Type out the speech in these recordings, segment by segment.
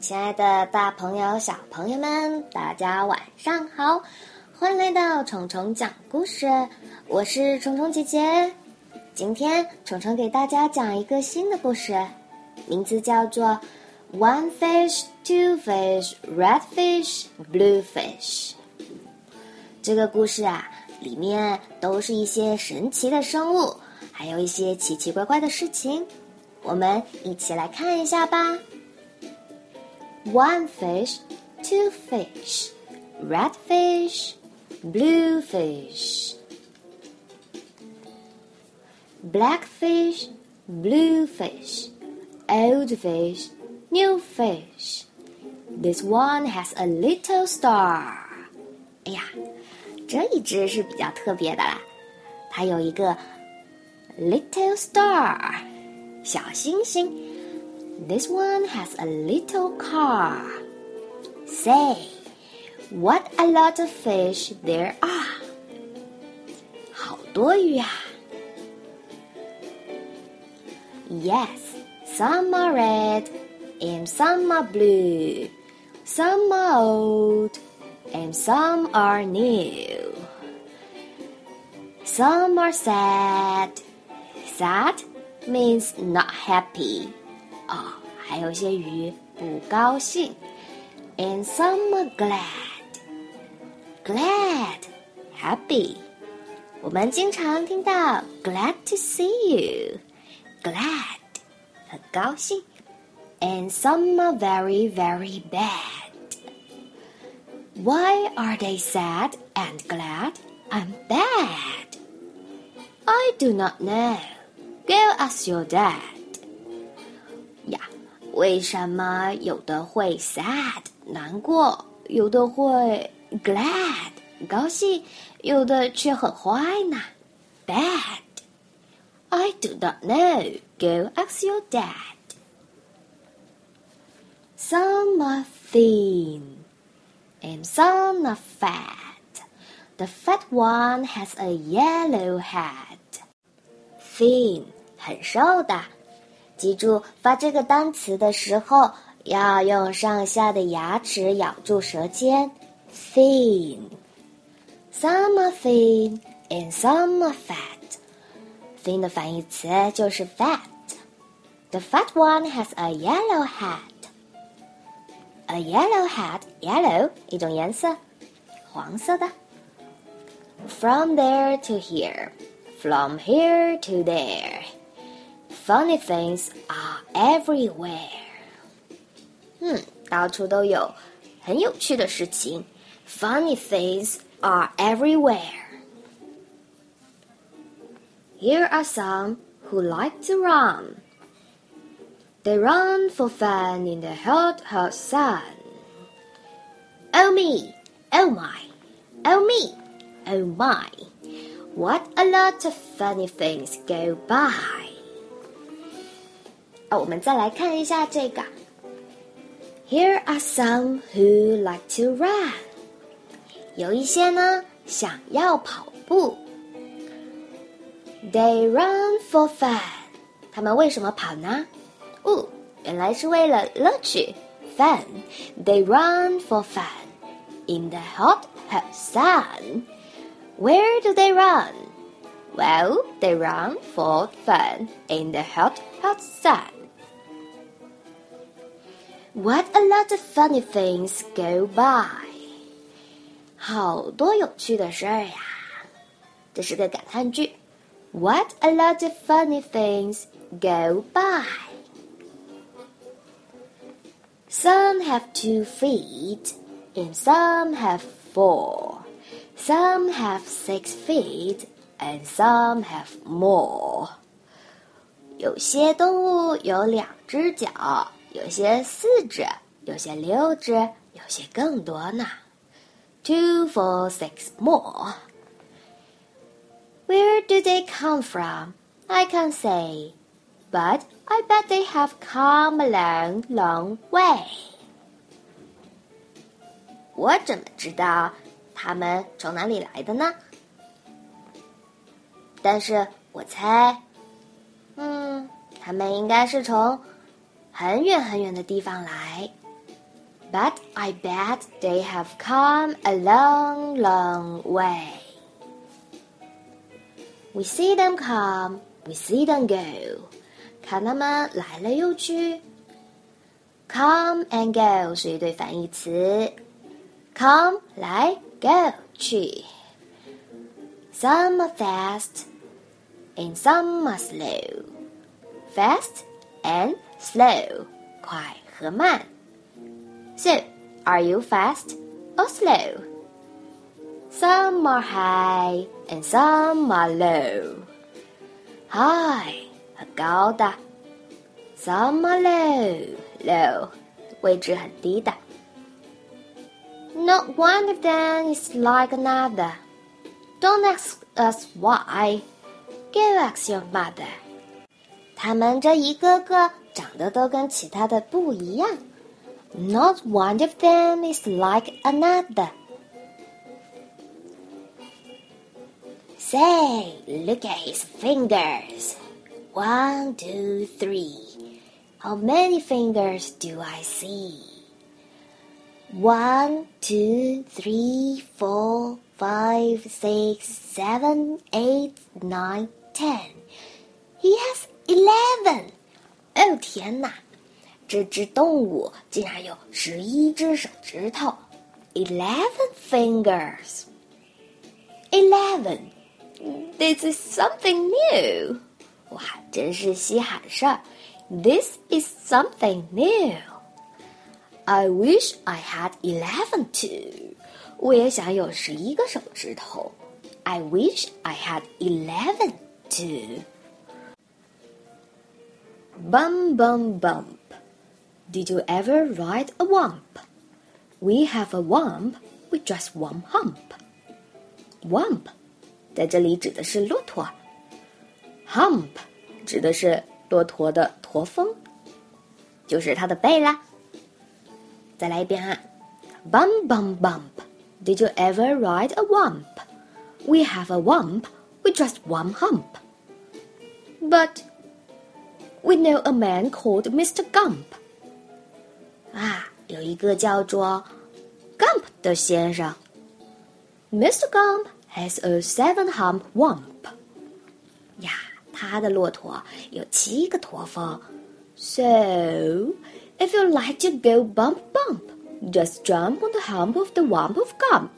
亲爱的，大朋友、小朋友们，大家晚上好！欢迎来到虫虫讲故事，我是虫虫姐姐。今天虫虫给大家讲一个新的故事，名字叫做《One Fish, Two Fish, Red Fish, Blue Fish》。这个故事啊，里面都是一些神奇的生物，还有一些奇奇怪怪的事情。我们一起来看一下吧。One fish, two fish, red fish, blue fish. Black fish, blue fish, old fish, new fish. This one has a little star. 哎呀，这一只是比较特别的啦，它有一个 little star，小星星。 this one has a little car. Say, what a lot of fish there are! 好多鱼啊！Yes, some are red and some are blue. Some are old and some are new. Some are sad. Sad means not happy. 啊，还有些鱼不高兴。And some are glad, glad, happy。我们经常听到 glad to see you, glad，很高兴。And some are very, very bad. Why are they sad and glad and bad? I do not know. Go ask your dad. 为什么有的会 sad 难过，有的会 glad 高兴，有的却很坏呢？Bad. I do not know. Go ask your dad. Some are thin, and some are fat. The fat one has a yellow head. Thin 很瘦的。 记住，发这个单词的时候要用上下的牙齿咬住舌尖。Thin, some are thin and some are fat. Thin 的反义词就是 fat. The fat one has a yellow hat. A yellow hat, yellow 一种颜色，黄色的。From there to here, from here to there. Funny things are everywhere. 嗯，到处都有很有趣的事情。Funny things are everywhere. Here are some who like to run. They run for fun in the hot, hot sun. Oh me, oh my, oh me, oh my. What a lot of funny things go by. 哦，我们再来看一下这个。Here are some who like to run。有一些呢想要跑步。They run for fun。他们为什么跑呢？哦，原来是为了乐趣，fun。They run for fun in the hot, hot sun. Where do they run? Well, they run for fun in the hot, hot sun. What a lot of funny things go by！好多有趣的事儿呀，这是个感叹句。What a lot of funny things go by! Some have two feet, and some have four. Some have six feet, and some have more. 有些动物有两只脚。 有些四只，有些六只，有些更多呢。Two, four, six more. Where do they come from? I can't say, but I bet they have come a long, long way. 我怎么知道他们从哪里来的呢？但是我猜，嗯，他们应该是从很远很远的地方来。 but I bet they have come a long, long way. We see them come, we see them go. 看他们来了又去。Come and go 是一对反义词。Come 来，go 去。Some are fast, and some are slow. Fast and slow 快和慢。So, are you fast or slow? Some are high and some are low. High 很高的，some are low low 位置很低的。Not one of them is like another. Don't ask us why. Go ask your mother. 他们这一个个 长得都跟其他的不一样。Not one of them is like another. Say, look at his fingers. One, two, three. How many fingers do I see? One, two, three, four, five, six, seven, eight, nine, ten. He has eleven. 哦天哪，这只动物竟然有十一只手指头，eleven fingers. Eleven. This is something new. 哇，真是稀罕事儿。This is something new. I wish I had eleven too. 我也想有十一个手指头。I wish I had eleven too. Bum bum bump. Did you ever ride a wump? We have a wump with just one hump. Wump 在这里指的是骆驼，hump 指的是骆驼的驼峰，就是它的背啦。再来一遍啊，bum bum bump. Did you ever ride a wump? We have a wump with just one hump. But we know a man called Mr. Gump. 啊，有一个叫做 Gump 的先生。Mr. Gump has a seven-hump wump. 呀，他的骆驼有七个驼峰。So, if you like to go bump bump, just jump on the hump of the wump of Gump.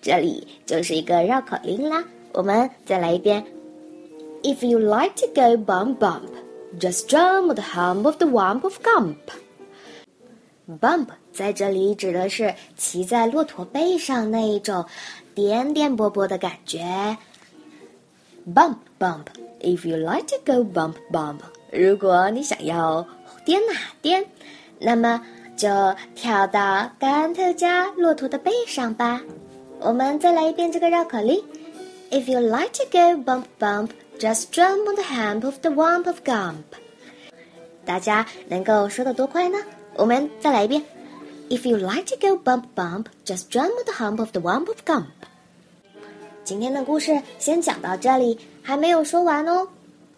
这里就是一个绕口令啦。我们再来一遍。If you like to go bump bump, Just jump the hump of the wump of Gump. Bump 在这里指的是骑在骆驼背上那一种颠颠簸簸的感觉。Bump bump, if you like to go bump bump，如果你想要颠哪颠，那么就跳到甘特家骆驼的背上吧。我们再来一遍这个绕口令：If you like to go bump bump, just jump on the hump of the wump of Gump。大家能够说的多快呢？我们再来一遍。If you like to go bump bump, just jump on the hump of the wump of Gump。今天的故事先讲到这里，还没有说完哦。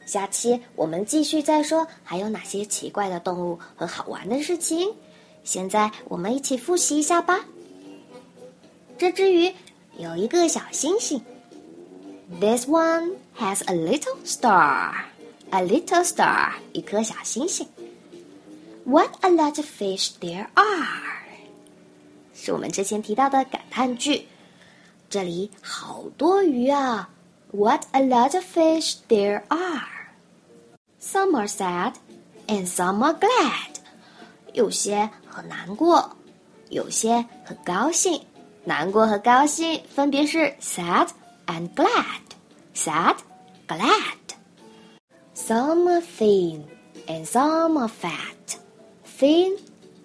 下期我们继续再说还有哪些奇怪的动物和好玩的事情。现在我们一起复习一下吧。这只鱼有一个小星星。This one has a little star. A little star，一颗小星星。What a lot of fish there are！是我们之前提到的感叹句。这里好多鱼啊！What a lot of fish there are! Some are sad, and some are glad. 有些很难过，有些很高兴。难过和高兴分别是 sad and glad. Sad, glad. Some are thin, and some are fat. Thin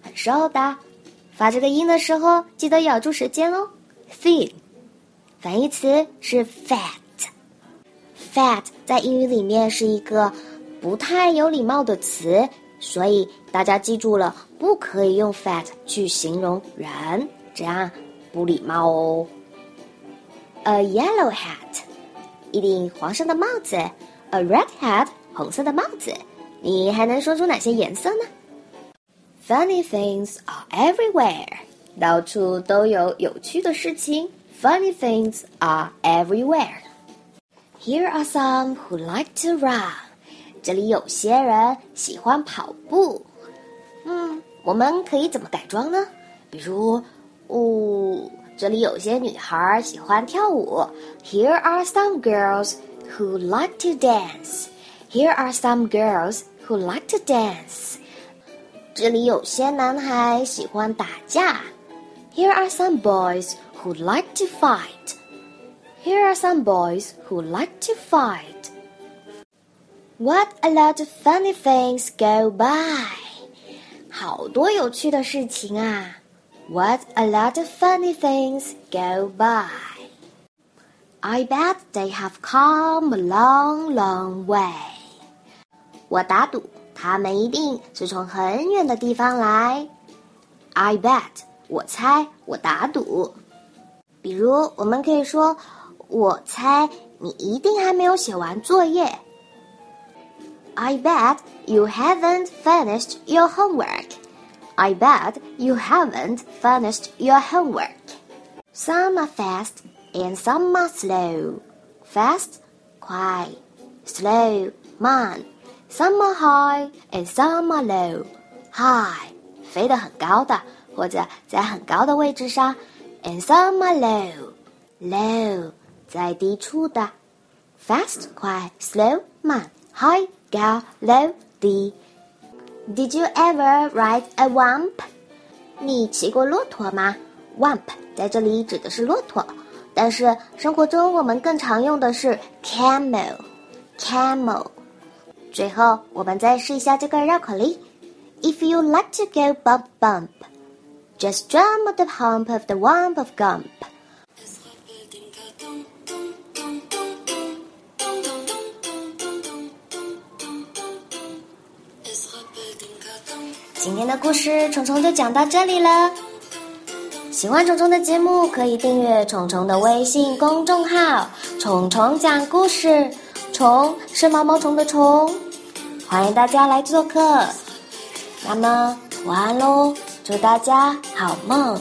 很瘦的，发这个音的时候记得咬住舌尖哦。Thin 反义词是 fat，fat 在英语里面是一个不太有礼貌的词，所以大家记住了，不可以用 fat 去形容人，这样不礼貌哦。A yellow hat，一顶黄色的帽子；a red hat，红色的帽子。你还能说出哪些颜色呢 Funny things are everywhere，到处都有有趣的事情。Funny things are everywhere. Here are some who like to run. 这里有些人喜欢跑步。嗯，我们可以怎么改装呢？比如，哦，这里有些女孩喜欢跳舞。Here are some girls who like to dance. Here are some girls who like to dance. 这里有些男孩喜欢打架。Here are some boys who like to fight. Here are some boys who like to fight. What a lot of funny things go by. 好多有趣的事情啊 ！What a lot of funny things go by. I bet they have come a long, long way. 我打赌他们一定是从很远的地方来。I bet，我猜，我打赌。比如，我们可以说：“我猜你一定还没有写完作业。” I bet you haven't finished your homework. I bet you haven't finished your homework. Some are fast and some are slow. Fast, 快；slow, 慢。Some are high and some are low. High，飞得很高的，或者在很高的位置上。and some are low, low 在低处的，fast 快，slow 慢，high 高，low 低。 Did you ever ride a wamp？你骑过骆驼吗？Wamp 在这里指的是骆驼，但是生活中我们更常用的是 camel，camel。最后，我们再试一下这个绕口令：If you like to go bump bump。just drum on the hump of the wump of gump. 今天的故事，虫虫就讲到这里了。喜欢虫虫的节目，可以订阅虫虫的微信公众号“虫虫讲故事”。虫是毛毛虫的虫，欢迎大家来做客。那么，晚安喽！祝大家好梦。